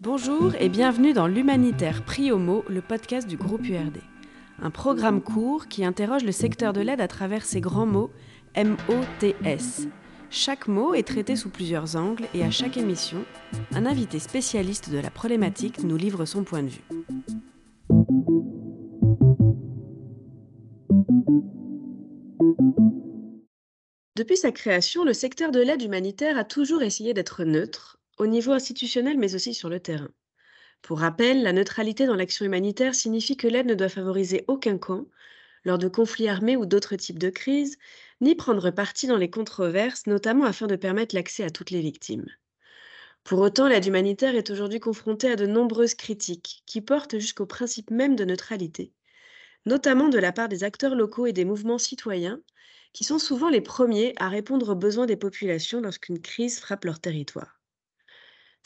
Bonjour et bienvenue dans l'Humanitaire Prix Homo, le podcast du groupe URD. Un programme court qui interroge le secteur de l'aide à travers ces grands mots M-O-T-S. Chaque mot est traité sous plusieurs angles et à chaque émission, un invité spécialiste de la problématique nous livre son point de vue. Depuis sa création, le secteur de l'aide humanitaire a toujours essayé d'être neutre, au niveau institutionnel mais aussi sur le terrain. Pour rappel, la neutralité dans l'action humanitaire signifie que l'aide ne doit favoriser aucun camp lors de conflits armés ou d'autres types de crises, ni prendre parti dans les controverses, notamment afin de permettre l'accès à toutes les victimes. Pour autant, l'aide humanitaire est aujourd'hui confrontée à de nombreuses critiques qui portent jusqu'au principe même de neutralité, notamment de la part des acteurs locaux et des mouvements citoyens, qui sont souvent les premiers à répondre aux besoins des populations lorsqu'une crise frappe leur territoire.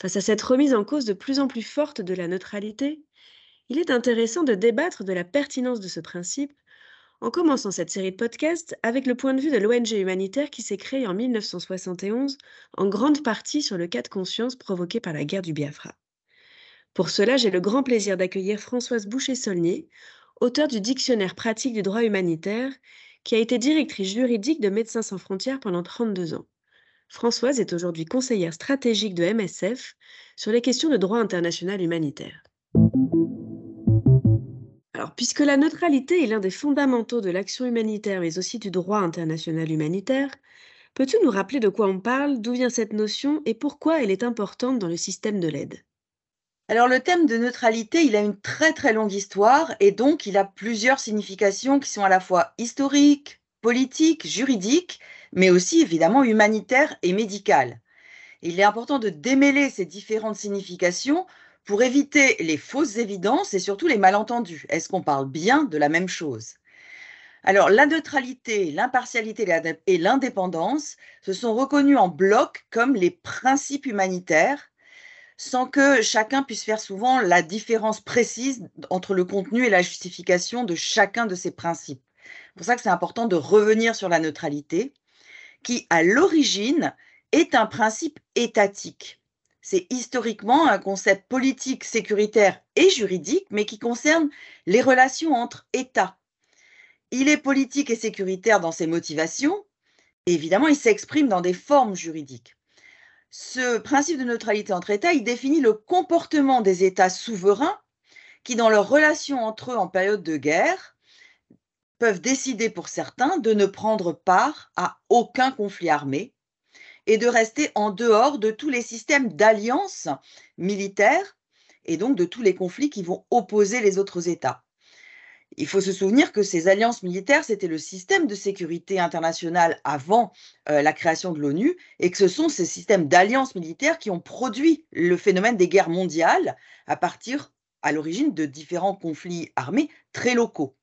Face à cette remise en cause de plus en plus forte de la neutralité, il est intéressant de débattre de la pertinence de ce principe en commençant cette série de podcasts avec le point de vue de l'ONG humanitaire qui s'est créée en 1971 en grande partie sur le cas de conscience provoqué par la guerre du Biafra. Pour cela, j'ai le grand plaisir d'accueillir Françoise Boucher-Saulnier, auteure du Dictionnaire pratique du droit humanitaire, qui a été directrice juridique de Médecins sans frontières pendant 32 ans. Françoise est aujourd'hui conseillère stratégique de MSF sur les questions de droit international humanitaire. Alors, puisque la neutralité est l'un des fondamentaux de l'action humanitaire, mais aussi du droit international humanitaire, peux-tu nous rappeler de quoi on parle, d'où vient cette notion et pourquoi elle est importante dans le système de l'aide? Alors le thème de neutralité, il a une très très longue histoire et donc il a plusieurs significations qui sont à la fois historiques, politiques, juridiques mais aussi évidemment humanitaire et médical. Il est important de démêler ces différentes significations pour éviter les fausses évidences et surtout les malentendus. Est-ce qu'on parle bien de la même chose? Alors, la neutralité, l'impartialité et l'indépendance se sont reconnus en bloc comme les principes humanitaires sans que chacun puisse faire souvent la différence précise entre le contenu et la justification de chacun de ces principes. C'est pour ça que c'est important de revenir sur la neutralité qui, à l'origine, est un principe étatique. C'est historiquement un concept politique, sécuritaire et juridique, mais qui concerne les relations entre États. Il est politique et sécuritaire dans ses motivations, et évidemment, il s'exprime dans des formes juridiques. Ce principe de neutralité entre États, il définit le comportement des États souverains qui, dans leurs relations entre eux en période de guerre, peuvent décider pour certains de ne prendre part à aucun conflit armé et de rester en dehors de tous les systèmes d'alliances militaires et donc de tous les conflits qui vont opposer les autres États. Il faut se souvenir que ces alliances militaires, c'était le système de sécurité internationale avant euh, la création de l'ONU, et que ce sont ces systèmes d'alliances militaires qui ont produit le phénomène des guerres mondiales à partir, à l'origine, de différents conflits armés très locaux.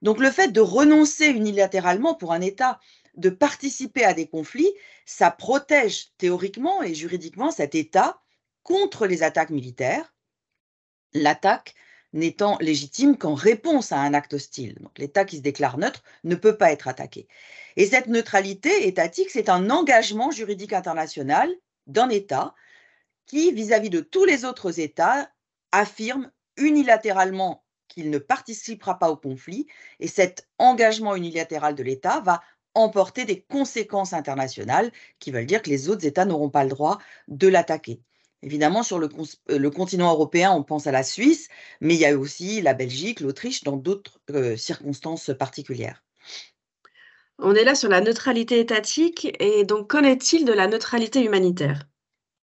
Donc le fait de renoncer unilatéralement pour un État de participer à des conflits, ça protège théoriquement et juridiquement cet État contre les attaques militaires, l'attaque n'étant légitime qu'en réponse à un acte hostile. Donc l'État qui se déclare neutre ne peut pas être attaqué. Et cette neutralité étatique, c'est un engagement juridique international d'un État qui, vis-à-vis -vis de tous les autres États, affirme unilatéralement qu'il ne participera pas au conflit et cet engagement unilatéral de l'État va emporter des conséquences internationales qui veulent dire que les autres États n'auront pas le droit de l'attaquer. Évidemment, sur le, euh, continent européen, on pense à la Suisse, mais il y a aussi la Belgique, l'Autriche, dans d'autres euh, circonstances particulières. On est là sur la neutralité étatique, et donc qu'en est-il de la neutralité humanitaire?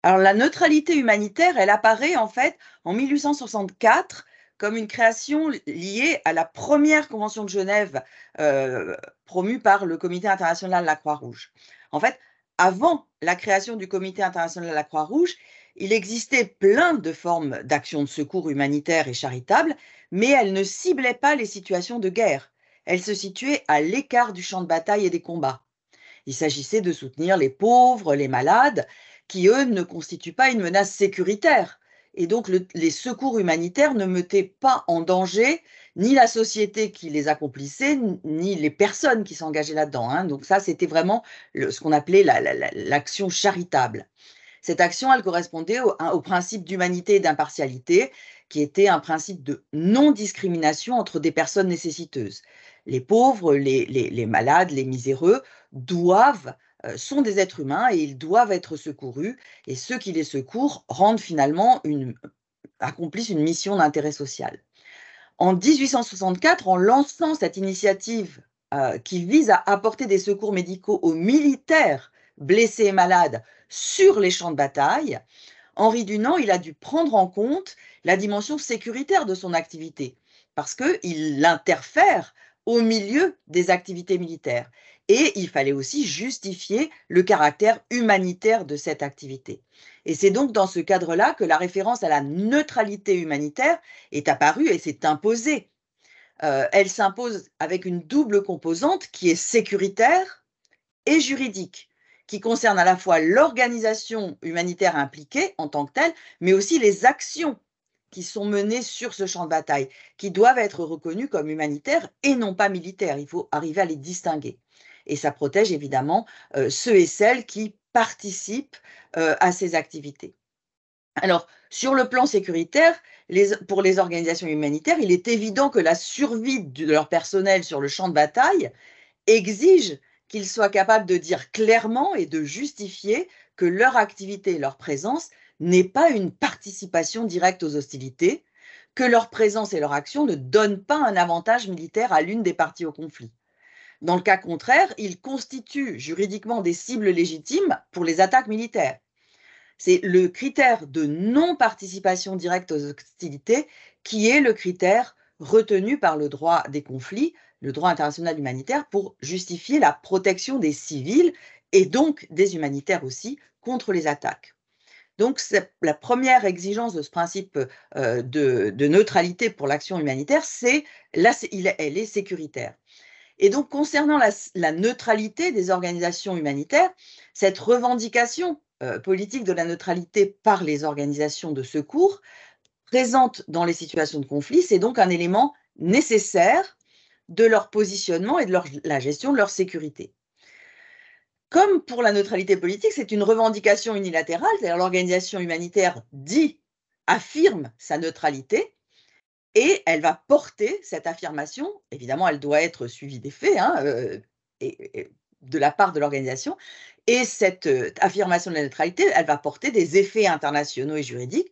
Alors la neutralité humanitaire, elle apparaît en fait en 1864 comme une création liée à la première convention de Genève euh, promue par le Comité international de la Croix-Rouge. En fait, avant la création du Comité international de la Croix-Rouge, il existait plein de formes d'action de secours humanitaire et charitable, mais elles ne ciblaient pas les situations de guerre. Elles se situaient à l'écart du champ de bataille et des combats. Il s'agissait de soutenir les pauvres, les malades, qui, eux, ne constituent pas une menace sécuritaire et donc les secours humanitaires ne mettaient pas en danger ni la société qui les accomplissait, ni les personnes qui s'engageaient là-dedans. Hein. Donc ça, c'était vraiment ce qu'on appelait l'action charitable. Cette action, elle correspondait au, hein, principe d'humanité et d'impartialité, qui était un principe de non-discrimination entre des personnes nécessiteuses. Les pauvres, les, malades, les miséreux doivent, euh, sont des êtres humains et ils doivent être secourus. Et ceux qui les secourent rendent finalement accomplissent une mission d'intérêt social. En 1864, en lançant cette initiative euh, qui vise à apporter des secours médicaux aux militaires blessés et malades sur les champs de bataille, Henri Dunant, il a dû prendre en compte la dimension sécuritaire de son activité parce qu'il interfère au milieu des activités militaires. Et il fallait aussi justifier le caractère humanitaire de cette activité. Et c'est donc dans ce cadre-là que la référence à la neutralité humanitaire est apparue et s'est imposée. Euh, elle s'impose avec une double composante qui est sécuritaire et juridique, qui concerne à la fois l'organisation humanitaire impliquée en tant que telle, mais aussi les actions qui sont menées sur ce champ de bataille, qui doivent être reconnues comme humanitaires et non pas militaires. Il faut arriver à les distinguer. Et ça protège évidemment euh, ceux et celles qui participent euh, à ces activités. Alors, sur le plan sécuritaire, pour les organisations humanitaires, il est évident que la survie de leur personnel sur le champ de bataille exige qu'ils soient capables de dire clairement et de justifier que leur activité et leur présence n'est pas une participation directe aux hostilités, que leur présence et leur action ne donnent pas un avantage militaire à l'une des parties au conflit. Dans le cas contraire, ils constituent juridiquement des cibles légitimes pour les attaques militaires. C'est le critère de non-participation directe aux hostilités qui est le critère retenu par le droit des conflits, le droit international humanitaire, pour justifier la protection des civils et donc des humanitaires aussi contre les attaques. Donc, la première exigence de ce principe euh, de, neutralité pour l'action humanitaire, c'est elle est sécuritaire. Et donc, concernant la, neutralité des organisations humanitaires, cette revendication euh, politique de la neutralité par les organisations de secours présente dans les situations de conflit, c'est donc un élément nécessaire de leur positionnement et de la gestion de leur sécurité. Comme pour la neutralité politique, c'est une revendication unilatérale, c'est-à-dire l'organisation humanitaire dit, affirme sa neutralité, et elle va porter cette affirmation, évidemment elle doit être suivie des faits, hein, euh, de la part de l'organisation, et cette euh, affirmation de la neutralité, elle va porter des effets internationaux et juridiques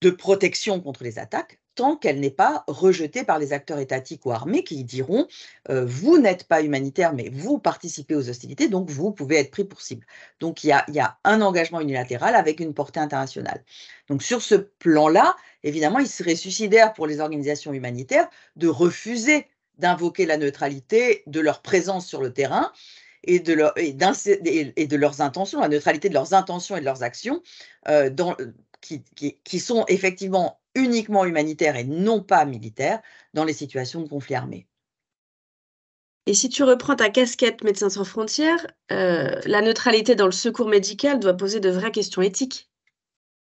de protection contre les attaques, tant qu'elle n'est pas rejetée par les acteurs étatiques ou armés qui diront euh, vous n'êtes pas humanitaire, mais vous participez aux hostilités, donc vous pouvez être pris pour cible. Donc il y a, un engagement unilatéral avec une portée internationale. Donc sur ce plan-là, évidemment, il serait suicidaire pour les organisations humanitaires de refuser d'invoquer la neutralité de leur présence sur le terrain et de, leurs intentions, la neutralité de leurs intentions et de leurs actions, euh, qui, sont effectivement uniquement humanitaires et non pas militaires dans les situations de conflit armé. Et si tu reprends ta casquette Médecins sans frontières, euh, la neutralité dans le secours médical doit poser de vraies questions éthiques.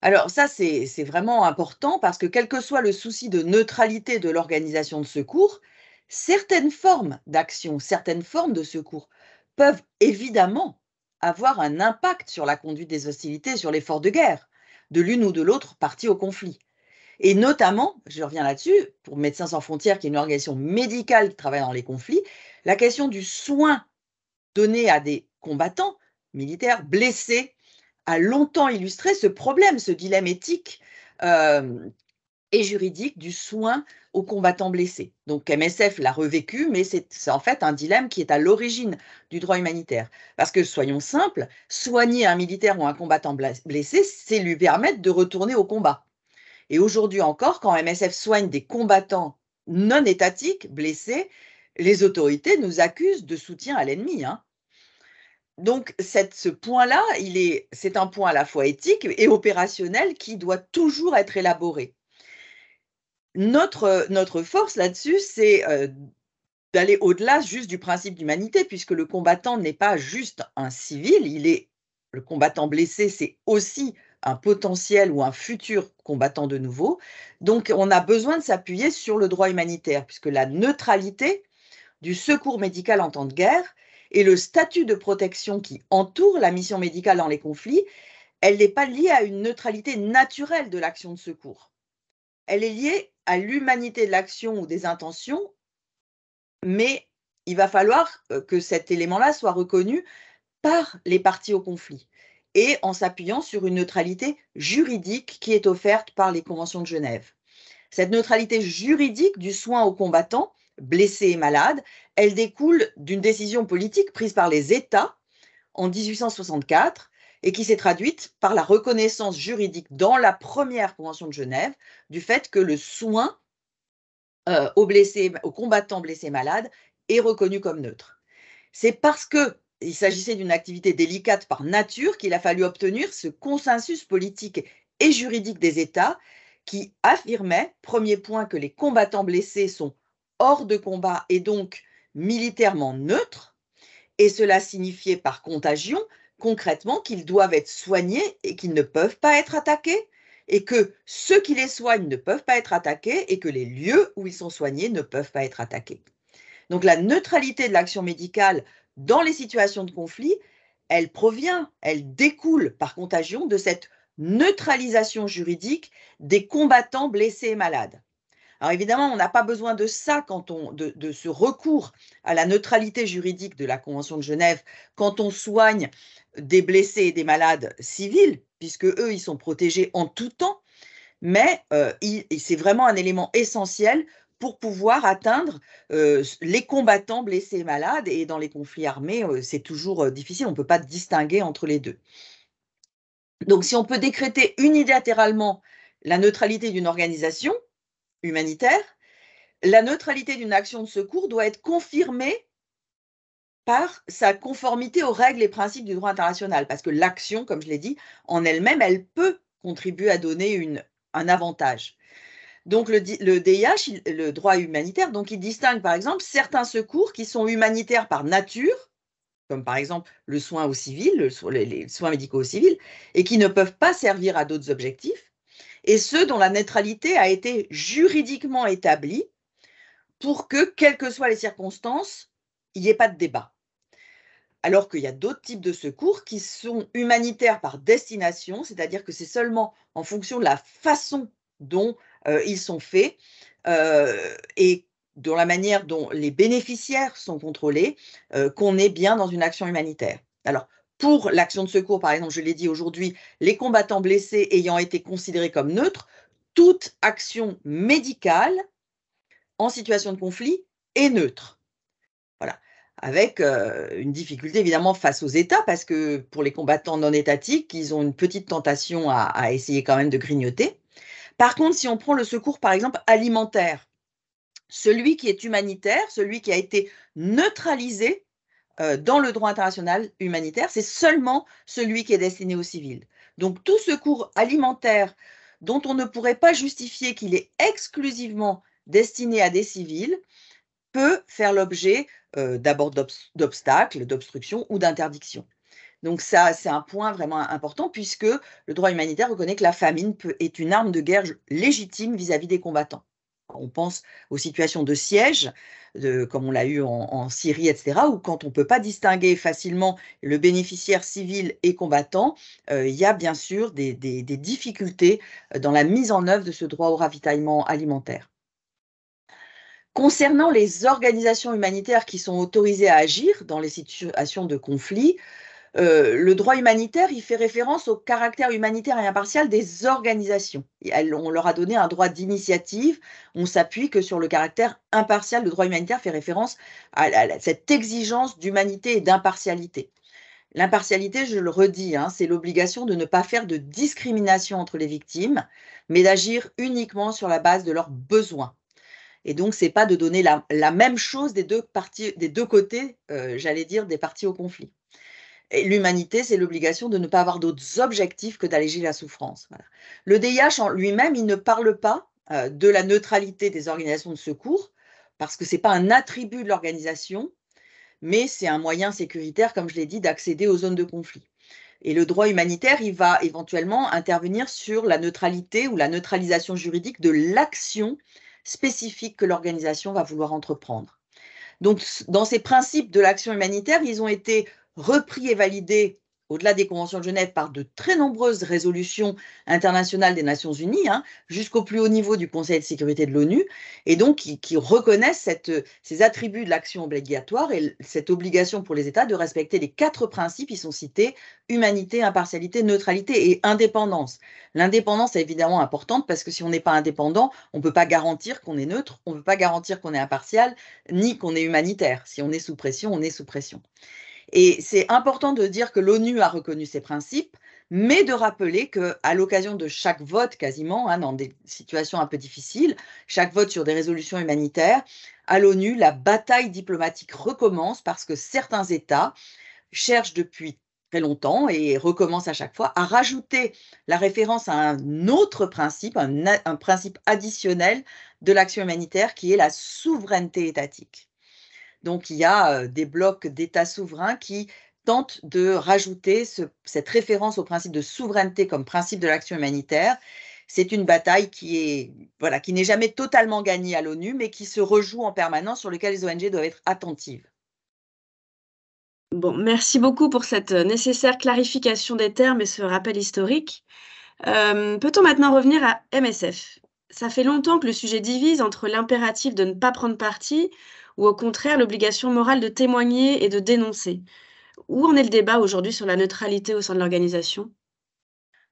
Alors ça, c'est vraiment important parce que quel que soit le souci de neutralité de l'organisation de secours, certaines formes d'action, certaines formes de secours peuvent évidemment avoir un impact sur la conduite des hostilités, sur l'effort de guerre de l'une ou de l'autre partie au conflit. Et notamment, je reviens là-dessus, pour Médecins sans frontières, qui est une organisation médicale qui travaille dans les conflits, la question du soin donné à des combattants militaires blessés a longtemps illustré ce problème, ce dilemme éthique euh, et juridique du soin aux combattants blessés. Donc MSF l'a revécu, mais c'est en fait un dilemme qui est à l'origine du droit humanitaire. Parce que, soyons simples, soigner un militaire ou un combattant blessé, c'est lui permettre de retourner au combat. Et aujourd'hui encore, quand MSF soigne des combattants non étatiques blessés, les autorités nous accusent de soutien à l'ennemi. Hein. Donc, ce point-là, c'est un point à la fois éthique et opérationnel qui doit toujours être élaboré notre, notre force là-dessus, c'est euh, d'aller au-delà juste du principe d'humanité, puisque le combattant n'est pas juste un civil, il est le combattant blessé, c'est aussi un potentiel ou un futur combattant de nouveau. Donc, on a besoin de s'appuyer sur le droit humanitaire, puisque la neutralité du secours médical en temps de guerre et le statut de protection qui entoure la mission médicale dans les conflits, elle n'est pas liée à une neutralité naturelle de l'action de secours. Elle est liée à l'humanité de l'action ou des intentions, mais il va falloir euh, que cet élément-là soit reconnu par les parties au conflit et en s'appuyant sur une neutralité juridique qui est offerte par les conventions de Genève. Cette neutralité juridique du soin aux combattants, blessés et malades, elle découle d'une décision politique prise par les États en 1864 et qui s'est traduite par la reconnaissance juridique dans la première convention de Genève du fait que le soin euh, aux, blessés, aux combattants blessés et malades est reconnu comme neutre. C'est parce que il s'agissait d'une activité délicate par nature qu'il a fallu obtenir ce consensus politique et juridique des États qui affirmait, premier point, que les combattants blessés sont hors de combat et donc militairement neutres, et cela signifiait par contagion concrètement qu'ils doivent être soignés et qu'ils ne peuvent pas être attaqués, et que ceux qui les soignent ne peuvent pas être attaqués, et que les lieux où ils sont soignés ne peuvent pas être attaqués. Donc la neutralité de l'action médicale dans les situations de conflit, elle provient, elle découle par contagion de cette neutralisation juridique des combattants blessés et malades. Alors évidemment, on n'a pas besoin de ça quand on de, de, ce recours à la neutralité juridique de la Convention de Genève quand on soigne des blessés et des malades civils, puisque eux, ils sont protégés en tout temps. Mais euh, c'est vraiment un élément essentiel pour pouvoir atteindre euh, les combattants blessés et malades. Et dans les conflits armés, euh, c'est toujours euh, difficile, on ne peut pas distinguer entre les deux. Donc si on peut décréter unilatéralement la neutralité d'une organisation humanitaire, la neutralité d'une action de secours doit être confirmée par sa conformité aux règles et principes du droit international, parce que l'action, comme je l'ai dit, en elle-même, elle peut contribuer à donner un avantage. Donc le, DIH, le droit humanitaire, donc il distingue par exemple certains secours qui sont humanitaires par nature, comme par exemple le soin aux civils, les soins médicaux aux civils, et qui ne peuvent pas servir à d'autres objectifs, et ceux dont la neutralité a été juridiquement établie pour que, quelles que soient les circonstances, il n'y ait pas de débat. Alors qu'il y a d'autres types de secours qui sont humanitaires par destination, c'est-à-dire que c'est seulement en fonction de la façon dont ils sont faits euh, et dans la manière dont les bénéficiaires sont contrôlés, euh, qu'on est bien dans une action humanitaire. Alors, pour l'action de secours, par exemple, je l'ai dit aujourd'hui, les combattants blessés ayant été considérés comme neutres, toute action médicale en situation de conflit est neutre. Voilà. Avec une difficulté évidemment face aux États, parce que pour les combattants non étatiques, ils ont une petite tentation à essayer quand même de grignoter. Par contre, si on prend le secours, par exemple, alimentaire, celui qui est humanitaire, celui qui a été neutralisé euh, dans le droit international humanitaire, c'est seulement celui qui est destiné aux civils. Donc tout secours alimentaire dont on ne pourrait pas justifier qu'il est exclusivement destiné à des civils peut faire l'objet euh, d'abord d'obstacles, d'obstructions ou d'interdictions. Donc ça, c'est un point vraiment important puisque le droit humanitaire reconnaît que la famine est une arme de guerre légitime vis-à-vis des combattants. On pense aux situations de siège, comme on l'a eu en, Syrie, etc., où quand on ne peut pas distinguer facilement le bénéficiaire civil et combattant, euh, il y a bien sûr des difficultés dans la mise en œuvre de ce droit au ravitaillement alimentaire. Concernant les organisations humanitaires qui sont autorisées à agir dans les situations de conflit, euh, le droit humanitaire, il fait référence au caractère humanitaire et impartial des organisations. on leur a donné un droit d'initiative. On s'appuie que sur le caractère impartial. Le droit humanitaire fait référence à, cette exigence d'humanité et d'impartialité. L'impartialité, je le redis, hein, c'est l'obligation de ne pas faire de discrimination entre les victimes, mais d'agir uniquement sur la base de leurs besoins. Et donc, c'est pas de donner la, même chose des deux, côtés, euh, j'allais dire, des parties au conflit l'humanité, c'est l'obligation de ne pas avoir d'autres objectifs que d'alléger la souffrance. Le DIH en lui-même, il ne parle pas euh, de la neutralité des organisations de secours, parce que ce n'est pas un attribut de l'organisation, mais c'est un moyen sécuritaire, comme je l'ai dit, d'accéder aux zones de conflit. Et le droit humanitaire, il va éventuellement intervenir sur la neutralité ou la neutralisation juridique de l'action spécifique que l'organisation va vouloir entreprendre. Donc, dans ces principes de l'action humanitaire, ils ont été repris et validés au-delà des conventions de Genève, par de très nombreuses résolutions internationales des Nations Unies, hein, jusqu'au plus haut niveau du Conseil de sécurité de l'ONU, et donc qui, reconnaissent ces attributs de l'action obligatoire et cette obligation pour les États de respecter les quatre principes qui sont cités, humanité, impartialité, neutralité et indépendance. L'indépendance est évidemment importante parce que si on n'est pas indépendant, on ne peut pas garantir qu'on est neutre, on ne peut pas garantir qu'on est impartial, ni qu'on est humanitaire. Si on est sous pression, on est sous pression. Et c'est important de dire que l'ONU a reconnu ces principes, mais de rappeler qu'à l'occasion de chaque vote, quasiment, hein, dans des situations un peu difficiles, chaque vote sur des résolutions humanitaires, à l'ONU, la bataille diplomatique recommence parce que certains États cherchent depuis très longtemps et recommencent à chaque fois à rajouter la référence à un autre principe, un principe additionnel de l'action humanitaire qui est la souveraineté étatique. Donc, il y a des blocs d'États souverains qui tentent de rajouter cette référence au principe de souveraineté comme principe de l'action humanitaire. C'est une bataille qui n'est jamais totalement gagnée à l'ONU, mais qui se rejoue en permanence sur lequel les ONG doivent être attentives. Merci beaucoup pour cette nécessaire clarification des termes et ce rappel historique. Peut-on maintenant revenir à MSF Ça fait longtemps que le sujet divise entre l'impératif de ne pas prendre parti ou au contraire l'obligation morale de témoigner et de dénoncer Où en est le débat aujourd'hui sur la neutralité au sein de l'organisation?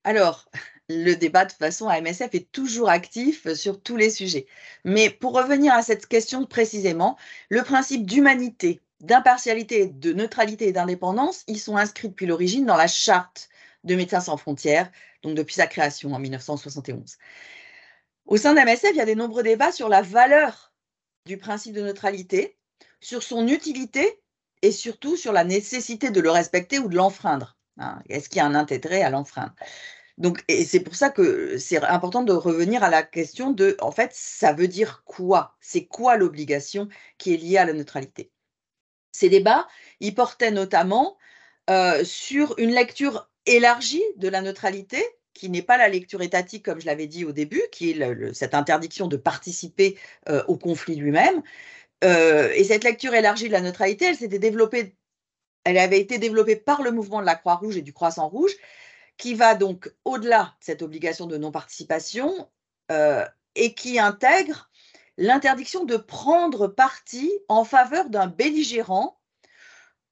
Alors, le débat de façon à MSF est toujours actif sur tous les sujets. Mais pour revenir à cette question précisément, le principe d'humanité, d'impartialité, de neutralité et d'indépendance, ils sont inscrits depuis l'origine dans la charte de Médecins sans frontières, donc depuis sa création en 1971. Au sein de MSF, il y a des nombreux débats sur la valeur du principe de neutralité, sur son utilité et surtout sur la nécessité de le respecter ou de l'enfreindre. Hein. Est-ce qu'il y a un intérêt à l'enfreindre? Donc, et c'est pour ça que c'est important de revenir à la question de, en fait, ça veut dire quoi? C'est quoi l'obligation qui est liée à la neutralité? Ces débats, ils portaient notamment euh, sur une lecture élargie de la neutralité, qui n'est pas la lecture étatique, comme je l'avais dit au début, qui est cette interdiction de participer euh, au conflit lui-même. Euh, et cette lecture élargie de la neutralité, elle s'était développée, elle avait été développée par le mouvement de la Croix-Rouge et du Croissant Rouge, qui va donc au-delà de cette obligation de non-participation euh, et qui intègre l'interdiction de prendre parti en faveur d'un belligérant,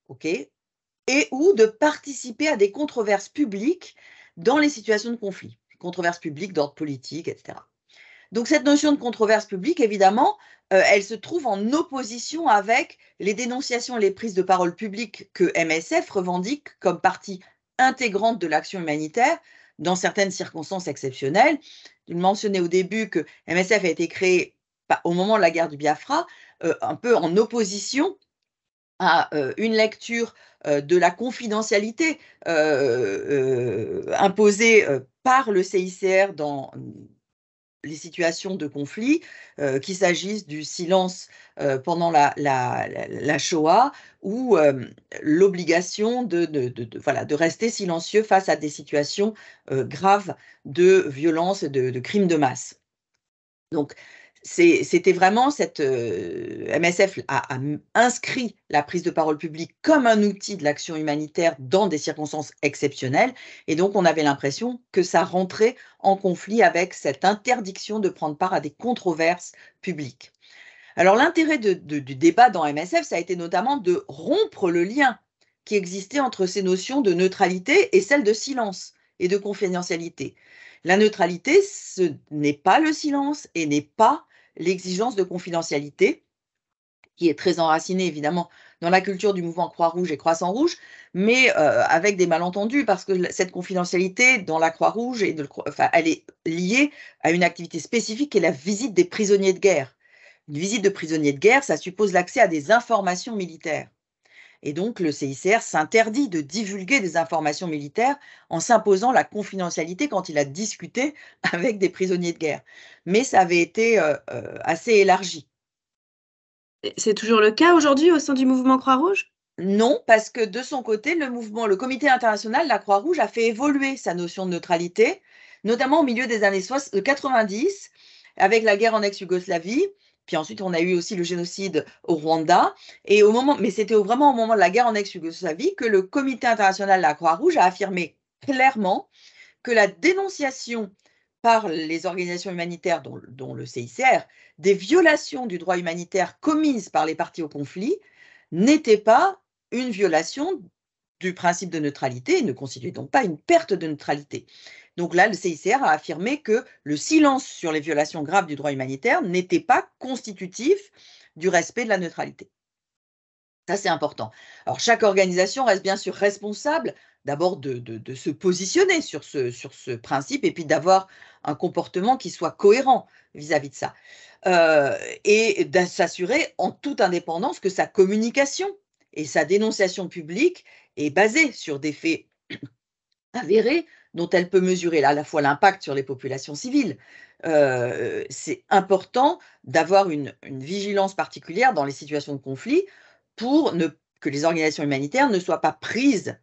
ok, et ou de participer à des controverses publiques dans les situations de conflit, controverses publiques d'ordre politique, etc. Donc cette notion de controverse publique, évidemment, euh, elle se trouve en opposition avec les dénonciations, les prises de parole publiques que MSF revendique comme partie intégrante de l'action humanitaire dans certaines circonstances exceptionnelles. Je mentionnais au début que MSF a été créé au moment de la guerre du Biafra, euh, un peu en opposition à euh, une lecture euh, de la confidentialité euh, imposée par le CICR dans les situations de conflit, qu'il s'agisse du silence pendant la, Shoah ou l'obligation de, de, rester silencieux face à des situations graves de violence, de, de crimes de masse. Donc, c'était vraiment cette euh, MSF a, inscrit la prise de parole publique comme un outil de l'action humanitaire dans des circonstances exceptionnelles et donc on avait l'impression que ça rentrait en conflit avec cette interdiction de prendre part à des controverses publiques. Alors l'intérêt du débat dans MSF, ça a été notamment de rompre le lien qui existait entre ces notions de neutralité et celles de silence et de confidentialité. La neutralité, ce n'est pas le silence et n'est pas l'exigence de confidentialité, qui est très enracinée évidemment dans la culture du mouvement Croix-Rouge et Croissant Rouge, mais euh, avec des malentendus, parce que cette confidentialité dans la Croix-Rouge, elle est liée à une activité spécifique qui est la visite des prisonniers de guerre. Une visite de prisonniers de guerre, ça suppose l'accès à des informations militaires. Et donc, le CICR s'interdit de divulguer des informations militaires en s'imposant la confidentialité quand il a discuté avec des prisonniers de guerre. Mais ça avait été euh, euh, assez élargi. C'est toujours le cas aujourd'hui au sein du mouvement Croix-Rouge? Non, parce que de son côté, le mouvement, le comité international, la Croix-Rouge, a fait évoluer sa notion de neutralité, notamment au milieu des années 90, avec la guerre en ex-Yougoslavie. Puis ensuite, on a eu aussi le génocide au Rwanda. Et au mais c'était vraiment au moment de la guerre en ex-Yougoslavie que le comité international de la Croix-Rouge a affirmé clairement que la dénonciation par les organisations humanitaires, dont, le CICR, des violations du droit humanitaire commises par les partis au conflit n'était pas une violation du principe de neutralité et ne constituait donc pas une perte de neutralité. Donc là, le CICR a affirmé que le silence sur les violations graves du droit humanitaire n'était pas constitutif du respect de la neutralité. Ça, c'est important. Alors, chaque organisation reste bien sûr responsable d'abord de, se positionner sur ce, principe et puis d'avoir un comportement qui soit cohérent vis-à-vis de ça. Euh, et de s'assurer en toute indépendance que sa communication et sa dénonciation publique est basée sur des faits avérés dont elle peut mesurer à la fois l'impact sur les populations civiles. Euh, c'est important d'avoir une, vigilance particulière dans les situations de conflit pour que les organisations humanitaires ne soient pas prises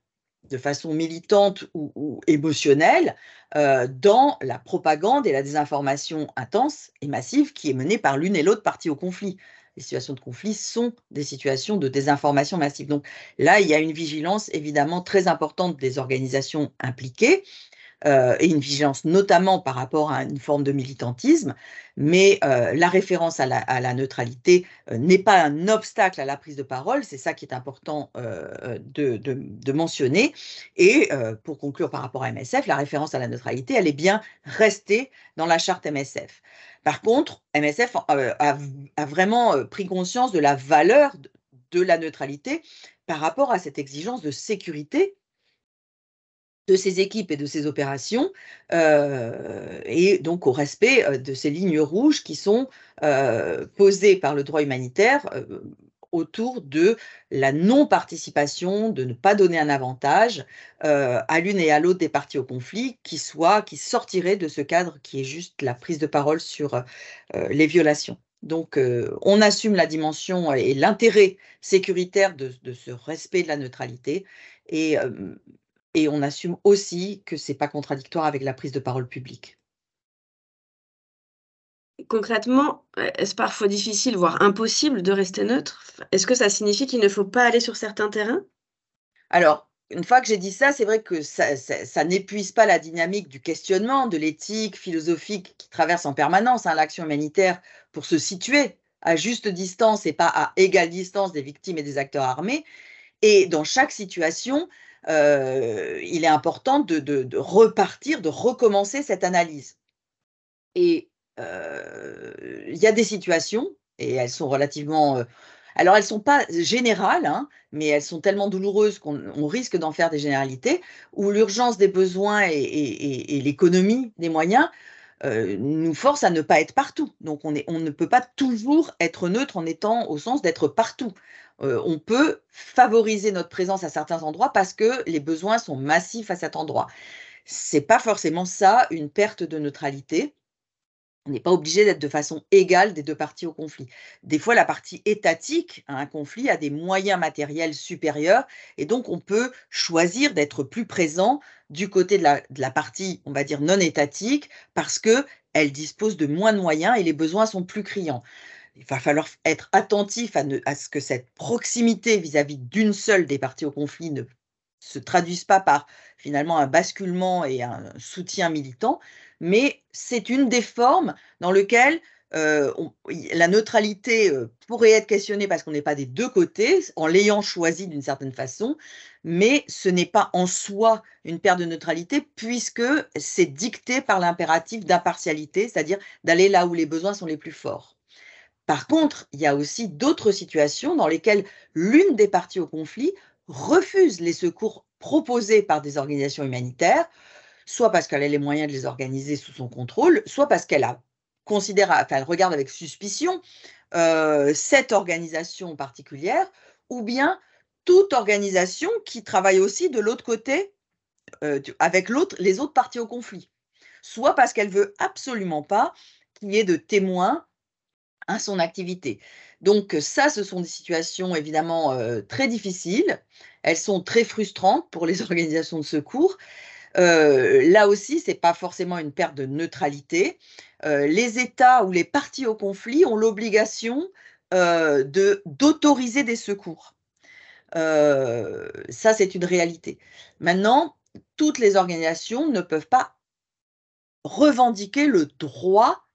de façon militante ou, émotionnelle euh, dans la propagande et la désinformation intense et massive qui est menée par l'une et l'autre partie au conflit. Les situations de conflit sont des situations de désinformation massive. Donc là, il y a une vigilance évidemment très importante des organisations impliquées euh, et une vigilance notamment par rapport à une forme de militantisme, mais euh, la référence à la, neutralité euh, n'est pas un obstacle à la prise de parole, c'est ça qui est important de, mentionner. Et pour conclure par rapport à MSF, la référence à la neutralité, elle est bien restée dans la charte MSF. Par contre, MSF a vraiment pris conscience de la valeur de la neutralité par rapport à cette exigence de sécurité de ses équipes et de ses opérations, euh, et donc au respect euh, de ces lignes rouges qui sont euh, posées par le droit humanitaire autour de la non-participation, de ne pas donner un avantage à l'une et à l'autre des parties au conflit qui soit, qui sortirait de ce cadre qui est juste la prise de parole sur les violations. Donc, on assume la dimension et l'intérêt sécuritaire de, ce respect de la neutralité et et on assume aussi que ce n'est pas contradictoire avec la prise de parole publique. Concrètement, est-ce parfois difficile, voire impossible de rester neutre? Est-ce que ça signifie qu'il ne faut pas aller sur certains terrains? Alors, une fois que j'ai dit ça, c'est vrai que ça, n'épuise pas la dynamique du questionnement, de l'éthique philosophique qui traverse en permanence hein, l'action humanitaire pour se situer à juste distance et pas à égale distance des victimes et des acteurs armés. Et dans chaque situation, euh, il est important de, repartir, de recommencer cette analyse. Et euh, il y a des situations, et elles sont relativement... Euh, alors, elles ne sont pas générales, hein, mais elles sont tellement douloureuses qu'on risque d'en faire des généralités, où l'urgence des besoins et, l'économie des moyens nous forcent à ne pas être partout. Donc, on, on, ne peut pas toujours être neutre en étant au sens d'être partout. Euh, on peut favoriser notre présence à certains endroits parce que les besoins sont massifs à cet endroit. C'est pas forcément ça une perte de neutralité. On n'est pas obligé d'être de façon égale des deux parties au conflit. Des fois, la partie étatique à un conflit a des moyens matériels supérieurs et donc on peut choisir d'être plus présent du côté de la, partie, on va dire, non étatique parce qu'elle dispose de moins de moyens et les besoins sont plus criants il va falloir être attentif à, ce que cette proximité vis-à-vis d'une seule des parties au conflit ne se traduise pas par finalement un basculement et un soutien militant, mais c'est une des formes dans lesquelles euh, la neutralité euh, pourrait être questionnée parce qu'on n'est pas des deux côtés, en l'ayant choisi d'une certaine façon, mais ce n'est pas en soi une perte de neutralité puisque c'est dicté par l'impératif d'impartialité, c'est-à-dire d'aller là où les besoins sont les plus forts. Par contre, il y a aussi d'autres situations dans lesquelles l'une des parties au conflit refuse les secours proposés par des organisations humanitaires, soit parce qu'elle a les moyens de les organiser sous son contrôle, soit parce qu'elle considère, enfin, elle regarde avec suspicion euh, cette organisation particulière, ou bien toute organisation qui travaille aussi de l'autre côté euh, avec les autres parties au conflit, soit parce qu'elle veut absolument pas qu'il y ait de témoins à son activité. Donc ça, ce sont des situations évidemment euh, très difficiles. Elles sont très frustrantes pour les organisations de secours. Euh, là aussi, ce n'est pas forcément une perte de neutralité. Euh, les États ou les parties au conflit ont l'obligation d'autoriser des secours. ça, c'est une réalité. Maintenant, toutes les organisations ne peuvent pas revendiquer le droit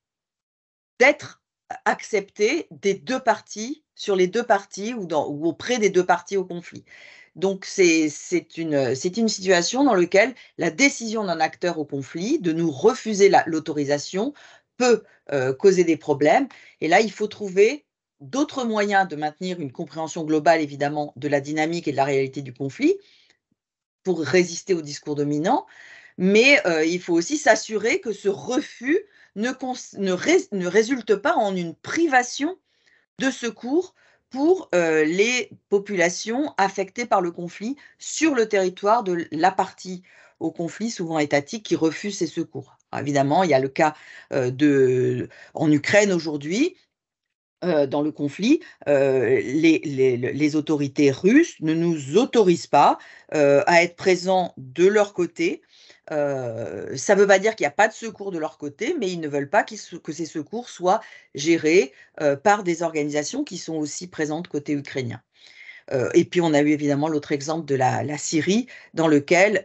d'être acceptées des deux parties, sur les deux parties ou, ou auprès des deux parties au conflit. Donc, c'est une, une, situation dans laquelle la décision d'un acteur au conflit de nous refuser l'autorisation peut euh, causer des problèmes. Et là, il faut trouver d'autres moyens de maintenir une compréhension globale, évidemment, de la dynamique et de la réalité du conflit pour résister au discours dominant. Mais euh, il faut aussi s'assurer que ce refus ne, résulte pas en une privation de secours pour euh, les populations affectées par le conflit sur le territoire de la partie au conflit, souvent étatique, qui refuse ces secours. évidemment, il y a le cas euh, de, en Ukraine aujourd'hui, euh, dans le conflit, les, autorités russes ne nous autorisent pas à être présents de leur côté euh, ça ne veut pas dire qu'il n'y a pas de secours de leur côté, mais ils ne veulent pas que ces secours soient gérés euh, par des organisations qui sont aussi présentes côté ukrainien. Euh, et puis on a eu évidemment l'autre exemple de la, Syrie, dans lequel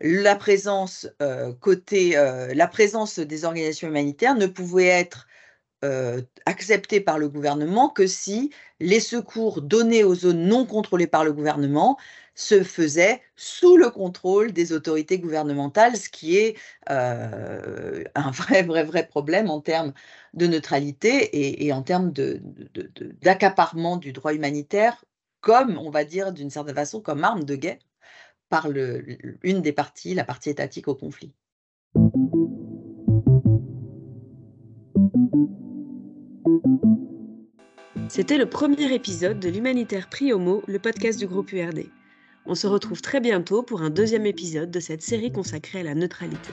la présence côté la présence des organisations humanitaires ne pouvait être acceptée par le gouvernement que si les secours donnés aux zones non contrôlées par le gouvernement se faisait sous le contrôle des autorités gouvernementales, ce qui est euh, un vrai, vrai, vrai problème en termes de neutralité et, en termes d'accaparement du droit humanitaire, comme, on va dire d'une certaine façon, comme arme de guerre par une des parties, la partie étatique au conflit. C'était le premier épisode de l'Humanitaire Prix le podcast du groupe URD. On se retrouve très bientôt pour un deuxième épisode de cette série consacrée à la neutralité.